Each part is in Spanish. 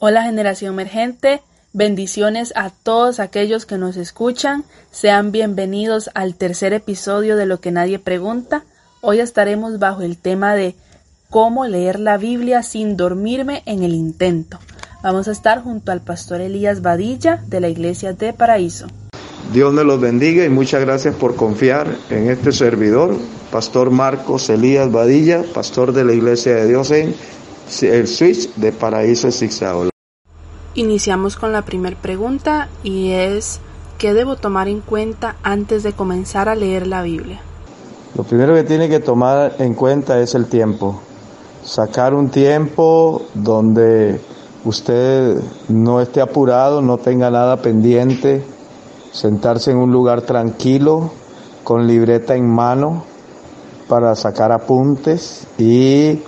Hola generación emergente, bendiciones a todos aquellos que nos escuchan, sean bienvenidos al tercer episodio de Lo que nadie pregunta. Hoy estaremos bajo el tema de cómo leer la Biblia sin dormirme en el intento. Vamos a estar junto al pastor Elías Badilla de la iglesia de Paraíso. Dios me los bendiga y muchas gracias por confiar en este servidor, Pastor Marcos Elías Badilla, pastor de la iglesia de Dios en el switch de Paraíso Zigzag. Iniciamos con la primera pregunta y es ¿qué debo tomar en cuenta antes de comenzar a leer la Biblia? Lo primero que tiene que tomar en cuenta es el tiempo. Sacar un tiempo donde usted no esté apurado, no tenga nada pendiente, sentarse en un lugar tranquilo, con libreta en mano, para sacar apuntes y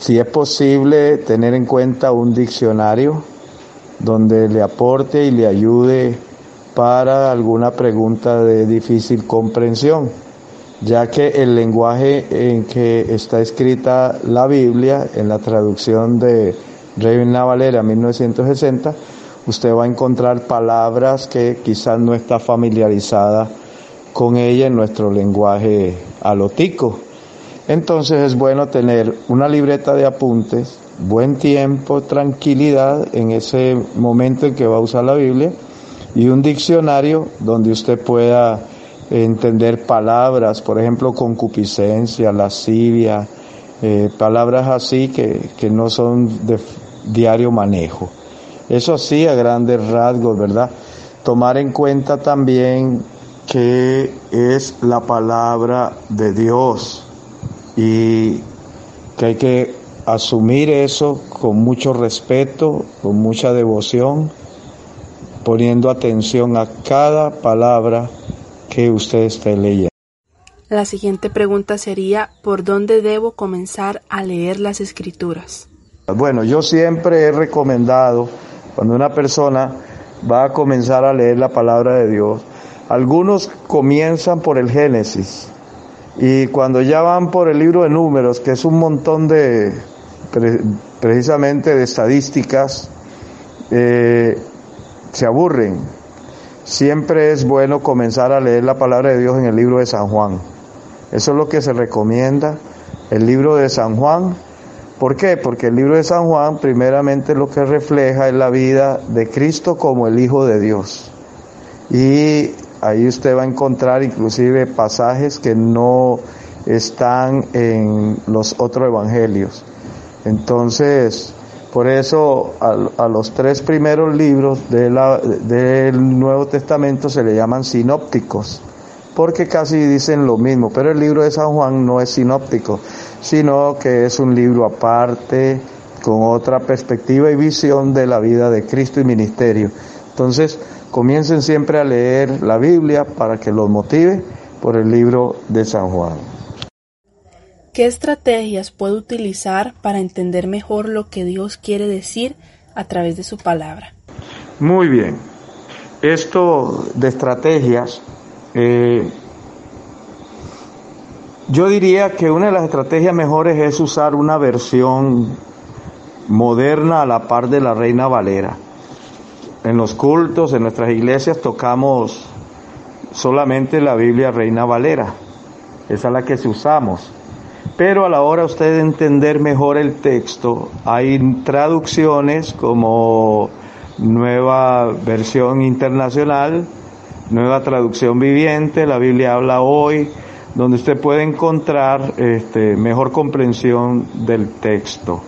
si es posible, tener en cuenta un diccionario donde le aporte y le ayude para alguna pregunta de difícil comprensión, ya que el lenguaje en que está escrita la Biblia, en la traducción de Reina Valera 1960, usted va a encontrar palabras que quizás no está familiarizada con ella en nuestro lenguaje alotico. Entonces es bueno tener una libreta de apuntes, buen tiempo, tranquilidad en ese momento en que va a usar la Biblia y un diccionario donde usted pueda entender palabras, por ejemplo, concupiscencia, lascivia, eh, palabras así que, que no son de diario manejo. Eso sí, a grandes rasgos, ¿verdad? Tomar en cuenta también que es la palabra de Dios y que hay que asumir eso con mucho respeto, con mucha devoción, poniendo atención a cada palabra que usted esté leyendo. La siguiente pregunta sería, ¿por dónde debo comenzar a leer las escrituras? Bueno, yo siempre he recomendado, cuando una persona va a comenzar a leer la palabra de Dios, algunos comienzan por el Génesis, y cuando ya van por el libro de números, que es un montón de, precisamente de estadísticas, eh, se aburren. Siempre es bueno comenzar a leer la palabra de Dios en el libro de San Juan. Eso es lo que se recomienda, el libro de San Juan. ¿Por qué? Porque el libro de San Juan primeramente lo que refleja es la vida de Cristo como el Hijo de Dios. Y Ahí usted va a encontrar inclusive pasajes que no están en los otros evangelios. Entonces, por eso a, los tres primeros libros del Nuevo Testamento se le llaman sinópticos, porque casi dicen lo mismo, pero el libro de San Juan no es sinóptico, sino que es un libro aparte, con otra perspectiva y visión de la vida de Cristo y ministerio. Entonces, comiencen siempre a leer la Biblia para que los motive por el libro de San Juan. ¿Qué estrategias puedo utilizar para entender mejor lo que Dios quiere decir a través de su palabra? Muy bien. Esto de estrategias, eh, yo diría que una de las estrategias mejores es usar una versión moderna a la par de la Reina Valera en los cultos, en nuestras iglesias tocamos solamente la Biblia Reina Valera. Esa es la que usamos. Pero a la hora usted de entender mejor el texto, hay traducciones como nueva versión internacional, nueva traducción viviente, la Biblia habla hoy, donde usted puede encontrar este, mejor comprensión del texto.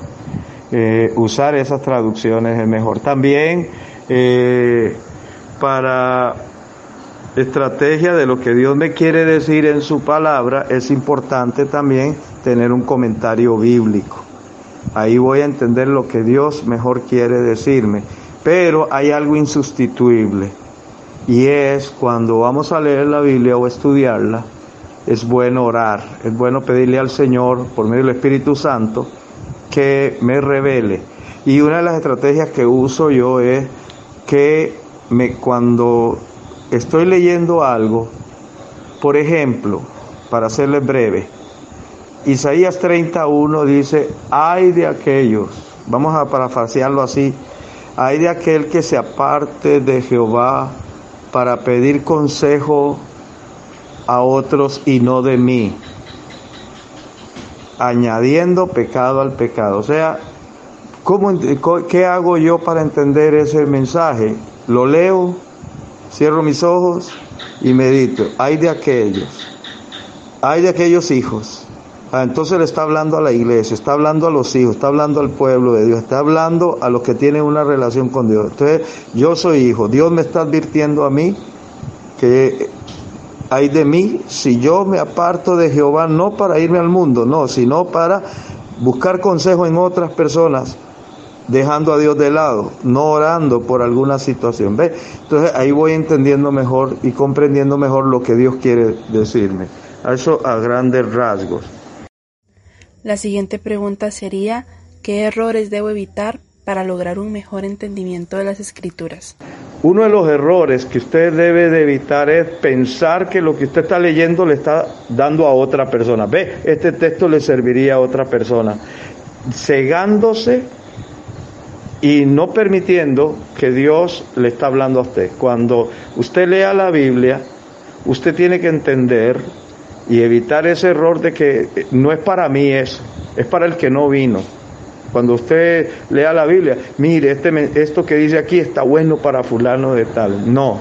Eh, usar esas traducciones es mejor. También eh, para estrategia de lo que Dios me quiere decir en su palabra, es importante también tener un comentario bíblico. Ahí voy a entender lo que Dios mejor quiere decirme. Pero hay algo insustituible y es cuando vamos a leer la Biblia o estudiarla, es bueno orar, es bueno pedirle al Señor por medio del Espíritu Santo que me revele. Y una de las estrategias que uso yo es que me, cuando estoy leyendo algo, por ejemplo, para hacerles breve, Isaías 31 dice, hay de aquellos Vamos a parafrasearlo así. Hay de aquel que se aparte de Jehová para pedir consejo a otros y no de mí, añadiendo pecado al pecado. O sea, ¿cómo, ¿qué hago yo para entender ese mensaje? Lo leo, cierro mis ojos y medito. Hay de aquellos, hay de aquellos hijos Ah, entonces le está hablando a la iglesia, está hablando a los hijos, está hablando al pueblo de Dios, está hablando a los que tienen una relación con Dios. Entonces, yo soy hijo, Dios me está advirtiendo a mí que hay de mí si yo me aparto de Jehová, no para irme al mundo, no, sino para buscar consejo en otras personas, dejando a Dios de lado, no orando por alguna situación. ¿Ve? Entonces ahí voy entendiendo mejor y comprendiendo mejor lo que Dios quiere decirme. Eso a grandes rasgos. La siguiente pregunta sería, ¿qué errores debo evitar para lograr un mejor entendimiento de las escrituras? Uno de los errores que usted debe de evitar es pensar que lo que usted está leyendo le está dando a otra persona. Ve, este texto le serviría a otra persona. Cegándose y no permitiendo que Dios le está hablando a usted. Cuando usted lea la Biblia, usted tiene que entender y evitar ese error de que no es para mí eso, es para el que no vino. Cuando usted lea la Biblia, mire, este, esto que dice aquí está bueno para fulano de tal. No,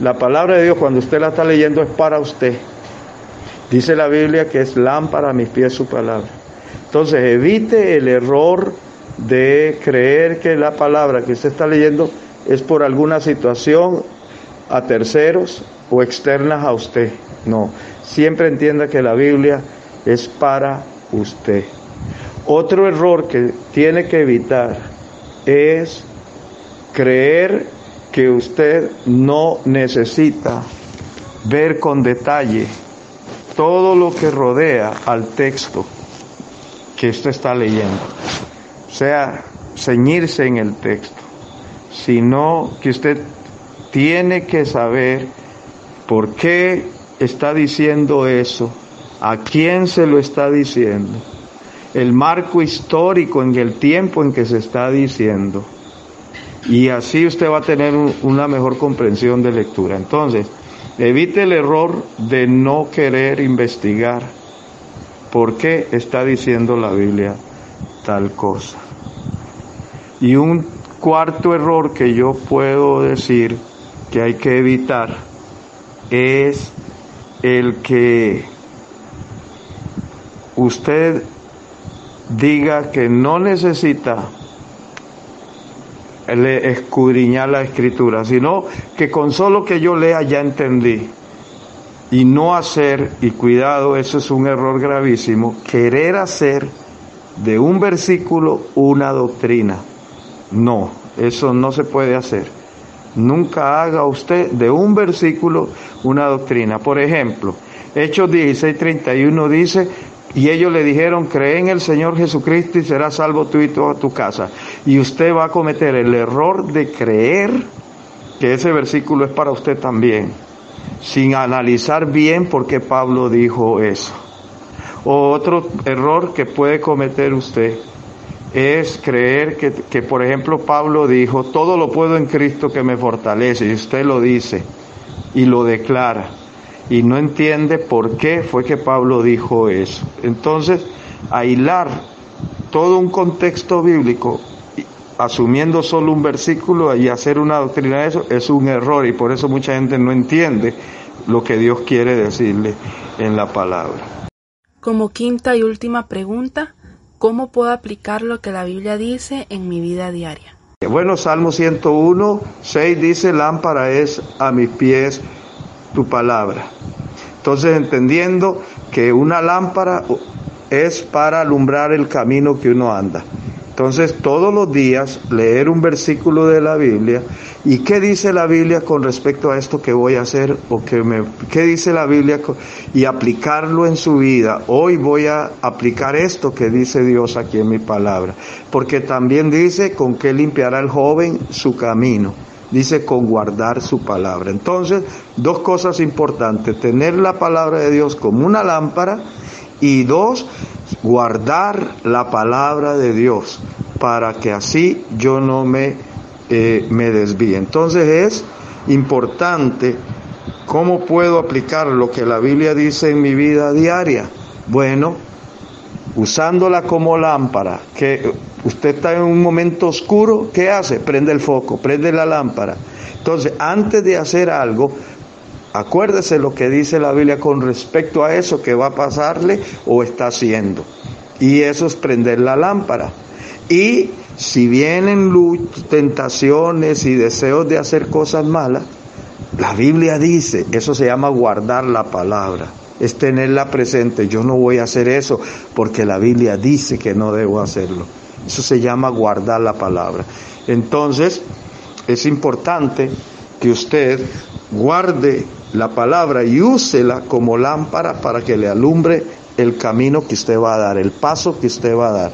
la palabra de Dios cuando usted la está leyendo es para usted. Dice la Biblia que es lámpara a mis pies su palabra. Entonces evite el error de creer que la palabra que usted está leyendo es por alguna situación a terceros o externas a usted. No, siempre entienda que la Biblia es para usted. Otro error que tiene que evitar es creer que usted no necesita ver con detalle todo lo que rodea al texto que usted está leyendo. Sea, ceñirse en el texto, sino que usted tiene que saber por qué está diciendo eso, a quién se lo está diciendo, el marco histórico en el tiempo en que se está diciendo. Y así usted va a tener una mejor comprensión de lectura. Entonces, evite el error de no querer investigar por qué está diciendo la Biblia tal cosa. Y un cuarto error que yo puedo decir que hay que evitar es el que usted diga que no necesita escudriñar la escritura, sino que con solo que yo lea ya entendí. Y no hacer, y cuidado, eso es un error gravísimo, querer hacer de un versículo una doctrina. No, eso no se puede hacer. Nunca haga usted de un versículo una doctrina. Por ejemplo, Hechos 16:31 dice, y ellos le dijeron, cree en el Señor Jesucristo y serás salvo tú y toda tu casa. Y usted va a cometer el error de creer que ese versículo es para usted también, sin analizar bien por qué Pablo dijo eso. Otro error que puede cometer usted es creer que, que, por ejemplo, Pablo dijo, todo lo puedo en Cristo que me fortalece, y usted lo dice y lo declara, y no entiende por qué fue que Pablo dijo eso. Entonces, aislar todo un contexto bíblico, asumiendo solo un versículo y hacer una doctrina de eso, es un error, y por eso mucha gente no entiende lo que Dios quiere decirle en la palabra. Como quinta y última pregunta, ¿Cómo puedo aplicar lo que la Biblia dice en mi vida diaria? Bueno, Salmo 101, 6 dice, lámpara es a mis pies tu palabra. Entonces, entendiendo que una lámpara es para alumbrar el camino que uno anda. Entonces, todos los días leer un versículo de la Biblia y qué dice la Biblia con respecto a esto que voy a hacer o que me, qué dice la Biblia y aplicarlo en su vida. Hoy voy a aplicar esto que dice Dios aquí en mi palabra, porque también dice con qué limpiará el joven su camino. Dice con guardar su palabra. Entonces, dos cosas importantes, tener la palabra de Dios como una lámpara y dos, guardar la palabra de Dios. para que así yo no me, eh, me desvíe. Entonces es importante cómo puedo aplicar lo que la Biblia dice en mi vida diaria. Bueno, usándola como lámpara, que usted está en un momento oscuro, ¿qué hace? Prende el foco, prende la lámpara. Entonces, antes de hacer algo, acuérdese lo que dice la Biblia con respecto a eso que va a pasarle o está haciendo. Y eso es prender la lámpara. Y si vienen tentaciones y deseos de hacer cosas malas, la Biblia dice, eso se llama guardar la palabra es tenerla presente. Yo no voy a hacer eso porque la Biblia dice que no debo hacerlo. Eso se llama guardar la palabra. Entonces, es importante que usted guarde la palabra y úsela como lámpara para que le alumbre el camino que usted va a dar, el paso que usted va a dar.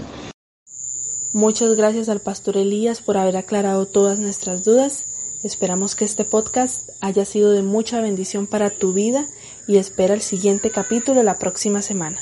Muchas gracias al pastor Elías por haber aclarado todas nuestras dudas. Esperamos que este podcast haya sido de mucha bendición para tu vida y espera el siguiente capítulo la próxima semana.